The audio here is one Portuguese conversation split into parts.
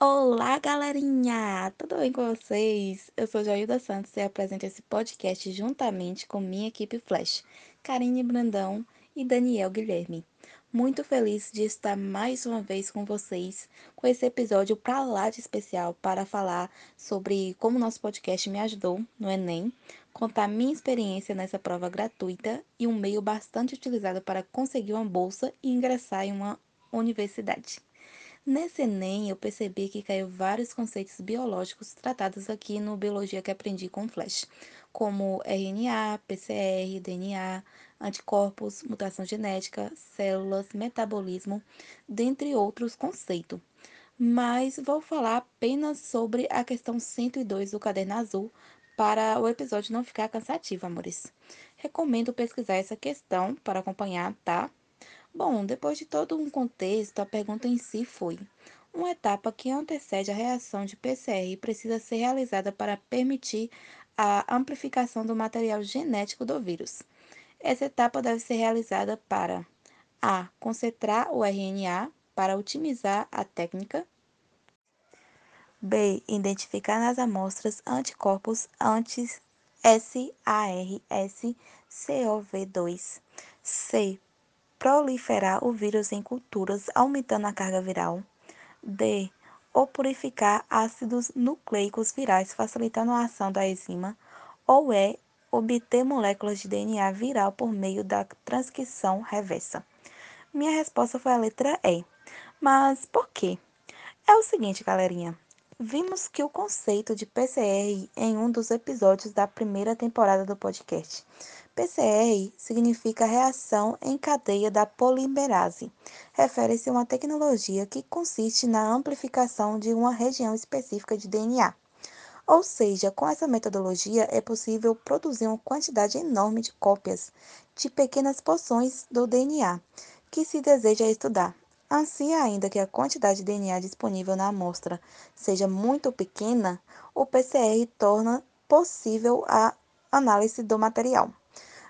Olá, galerinha! Tudo bem com vocês? Eu sou Jailda Santos e apresento esse podcast juntamente com minha equipe Flash, Karine Brandão e Daniel Guilherme. Muito feliz de estar mais uma vez com vocês com esse episódio para lá de especial para falar sobre como nosso podcast me ajudou no Enem, contar minha experiência nessa prova gratuita e um meio bastante utilizado para conseguir uma bolsa e ingressar em uma universidade. Nesse Enem, eu percebi que caiu vários conceitos biológicos tratados aqui no Biologia que Aprendi com Flash, como RNA, PCR, DNA, anticorpos, mutação genética, células, metabolismo, dentre outros conceitos. Mas vou falar apenas sobre a questão 102 do Caderno Azul para o episódio não ficar cansativo, amores. Recomendo pesquisar essa questão para acompanhar, tá? Bom, depois de todo um contexto, a pergunta em si foi: uma etapa que antecede a reação de PCR precisa ser realizada para permitir a amplificação do material genético do vírus. Essa etapa deve ser realizada para a. concentrar o RNA para otimizar a técnica. B. Identificar nas amostras anticorpos anti-SARS-CoV-2. C proliferar o vírus em culturas, aumentando a carga viral. D. Ou purificar ácidos nucleicos virais, facilitando a ação da enzima. Ou E. Obter moléculas de DNA viral por meio da transcrição reversa. Minha resposta foi a letra E. Mas por quê? É o seguinte, galerinha. Vimos que o conceito de PCR em um dos episódios da primeira temporada do podcast. PCR significa reação em cadeia da polimerase. Refere-se a uma tecnologia que consiste na amplificação de uma região específica de DNA. Ou seja, com essa metodologia é possível produzir uma quantidade enorme de cópias de pequenas porções do DNA que se deseja estudar. Assim, ainda que a quantidade de DNA disponível na amostra seja muito pequena, o PCR torna possível a análise do material.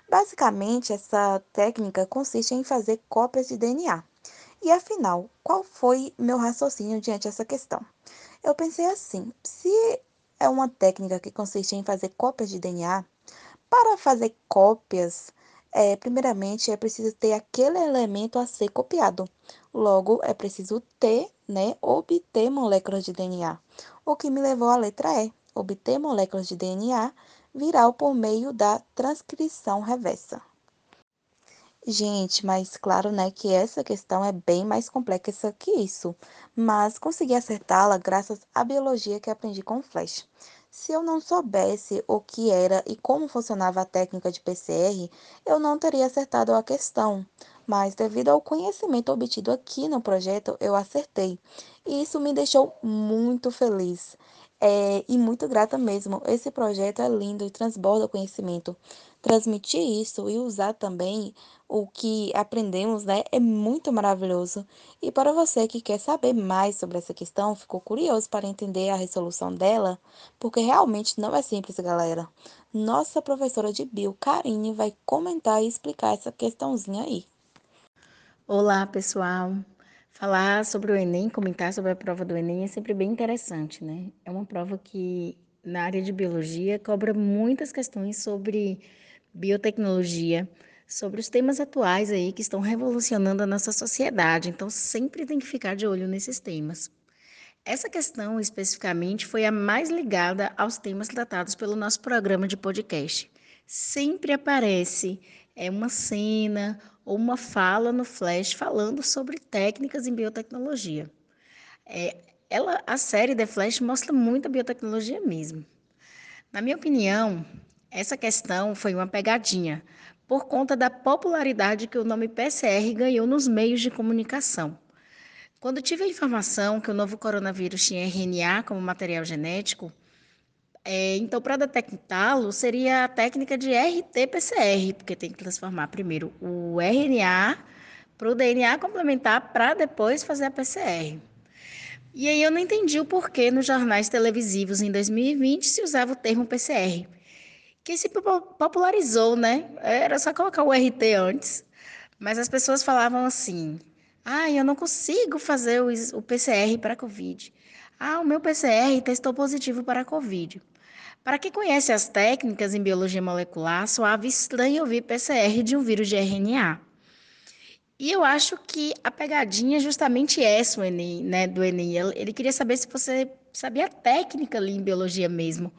Basicamente, essa técnica consiste em fazer cópias de DNA. E afinal, qual foi meu raciocínio diante dessa questão? Eu pensei assim: se é uma técnica que consiste em fazer cópias de DNA, para fazer cópias, é, primeiramente é preciso ter aquele elemento a ser copiado. Logo, é preciso ter, né, obter moléculas de DNA. O que me levou à letra E, obter moléculas de DNA viral por meio da transcrição reversa. Gente, mas claro, né, que essa questão é bem mais complexa que isso, mas consegui acertá-la graças à biologia que aprendi com o Flash. Se eu não soubesse o que era e como funcionava a técnica de PCR, eu não teria acertado a questão. Mas devido ao conhecimento obtido aqui no projeto, eu acertei. E isso me deixou muito feliz. É, e muito grata mesmo. Esse projeto é lindo e transborda conhecimento. Transmitir isso e usar também o que aprendemos, né, é muito maravilhoso. E para você que quer saber mais sobre essa questão, ficou curioso para entender a resolução dela, porque realmente não é simples, galera. Nossa professora de bio, Karine, vai comentar e explicar essa questãozinha aí. Olá, pessoal. Falar sobre o Enem, comentar sobre a prova do Enem é sempre bem interessante, né? É uma prova que, na área de biologia, cobra muitas questões sobre biotecnologia, sobre os temas atuais aí que estão revolucionando a nossa sociedade. Então, sempre tem que ficar de olho nesses temas. Essa questão, especificamente, foi a mais ligada aos temas tratados pelo nosso programa de podcast. Sempre aparece é uma cena ou uma fala no Flash falando sobre técnicas em biotecnologia. É, ela, a série The Flash mostra muita biotecnologia mesmo. Na minha opinião, essa questão foi uma pegadinha, por conta da popularidade que o nome PCR ganhou nos meios de comunicação. Quando tive a informação que o novo coronavírus tinha RNA como material genético, é, então, para detectá-lo, seria a técnica de RT-PCR, porque tem que transformar primeiro o RNA para o DNA complementar para depois fazer a PCR. E aí eu não entendi o porquê nos jornais televisivos em 2020 se usava o termo PCR, que se popularizou, né? Era só colocar o RT antes. Mas as pessoas falavam assim: ah, eu não consigo fazer o PCR para Covid. Ah, o meu PCR testou positivo para a Covid. Para quem conhece as técnicas em biologia molecular, soava estranho ouvir PCR de um vírus de RNA. E eu acho que a pegadinha é justamente essa, o Enem, né, do Enem. Ele queria saber se você sabia a técnica ali em biologia mesmo.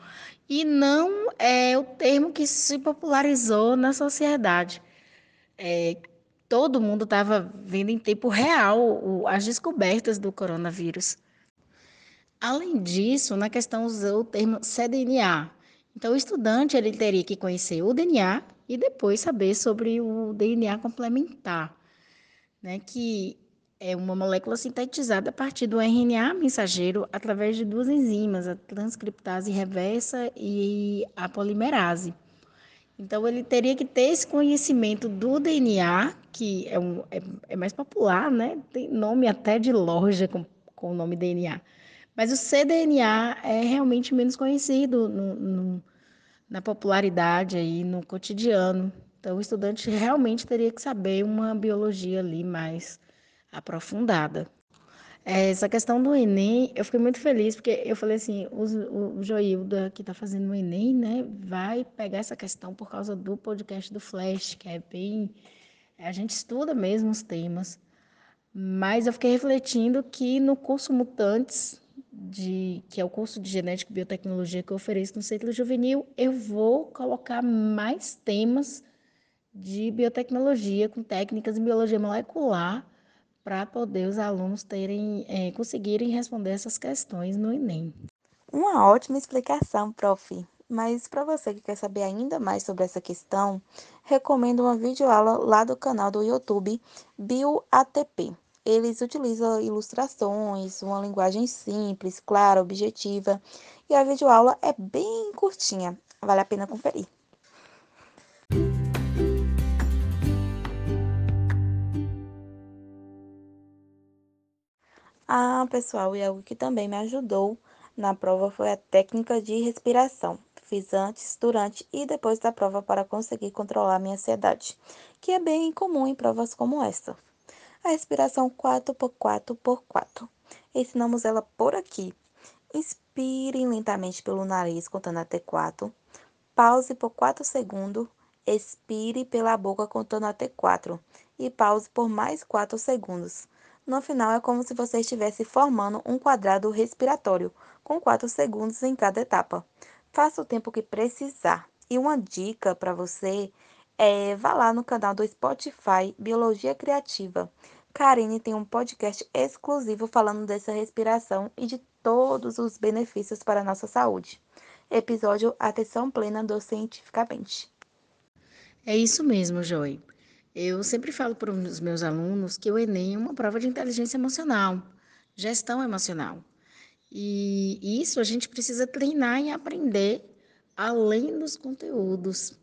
E não é o termo que se popularizou na sociedade. É, todo mundo estava vendo em tempo real o, as descobertas do coronavírus. Além disso, na questão usou o termo cDNA. Então, o estudante ele teria que conhecer o DNA e depois saber sobre o DNA complementar, né, que é uma molécula sintetizada a partir do RNA mensageiro através de duas enzimas, a transcriptase reversa e a polimerase. Então, ele teria que ter esse conhecimento do DNA, que é, um, é, é mais popular, né? Tem nome até de loja com, com o nome DNA. Mas o cDNA é realmente menos conhecido no, no, na popularidade aí, no cotidiano. Então, o estudante realmente teria que saber uma biologia ali mais aprofundada. É, essa questão do Enem, eu fiquei muito feliz, porque eu falei assim, o, o Joilda, que está fazendo o Enem, né, vai pegar essa questão por causa do podcast do Flash, que é bem... A gente estuda mesmo os temas, mas eu fiquei refletindo que no curso Mutantes, de, que é o curso de Genética e Biotecnologia que eu ofereço no Centro Juvenil, eu vou colocar mais temas de biotecnologia com técnicas em biologia molecular, para poder os alunos terem, é, conseguirem responder essas questões no Enem. Uma ótima explicação, prof. Mas para você que quer saber ainda mais sobre essa questão, recomendo uma videoaula lá do canal do YouTube BioATP. Eles utilizam ilustrações, uma linguagem simples, clara, objetiva, e a videoaula é bem curtinha. Vale a pena conferir. Ah, pessoal, e algo que também me ajudou na prova foi a técnica de respiração. Fiz antes, durante e depois da prova para conseguir controlar minha ansiedade, que é bem comum em provas como essa. A respiração 4x4x4. Ensinamos ela por aqui. Inspire lentamente pelo nariz, contando até 4. Pause por 4 segundos. Expire pela boca, contando até 4. E pause por mais 4 segundos. No final, é como se você estivesse formando um quadrado respiratório, com 4 segundos em cada etapa. Faça o tempo que precisar. E uma dica para você é vá lá no canal do Spotify Biologia Criativa. Karine tem um podcast exclusivo falando dessa respiração e de todos os benefícios para a nossa saúde. Episódio Atenção Plena do Cientificamente. É isso mesmo, Joy. Eu sempre falo para os meus alunos que o Enem é uma prova de inteligência emocional, gestão emocional. E isso a gente precisa treinar e aprender além dos conteúdos,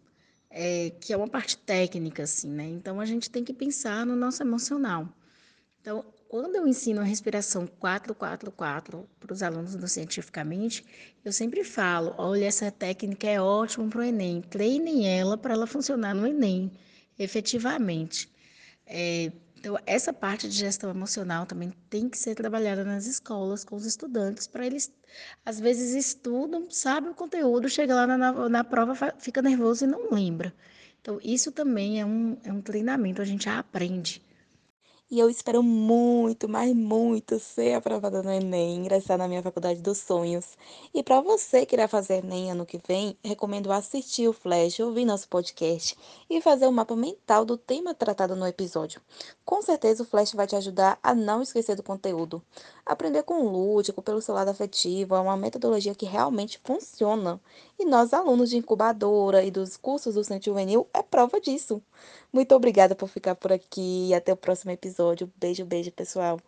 é, que é uma parte técnica, assim, né? Então a gente tem que pensar no nosso emocional. Então, quando eu ensino a respiração 444 para os alunos do Cientificamente, eu sempre falo: olha, essa técnica é ótima para o Enem, treinem ela para ela funcionar no Enem efetivamente. É, então, essa parte de gestão emocional também tem que ser trabalhada nas escolas, com os estudantes, para eles, às vezes, estudam, sabem o conteúdo, chega lá na, na prova, fica nervoso e não lembra. Então, isso também é um, é um treinamento, a gente aprende. E eu espero muito, mas muito ser aprovada no Enem, ingressar na minha faculdade dos sonhos. E para você que irá fazer Enem ano que vem, recomendo assistir o Flash, ouvir nosso podcast e fazer o um mapa mental do tema tratado no episódio. Com certeza o Flash vai te ajudar a não esquecer do conteúdo. Aprender com o lúdico, pelo seu lado afetivo, é uma metodologia que realmente funciona. E nós, alunos de incubadora e dos cursos do Centro Juvenil, é prova disso. Muito obrigada por ficar por aqui e até o próximo episódio. Beijo, beijo, pessoal.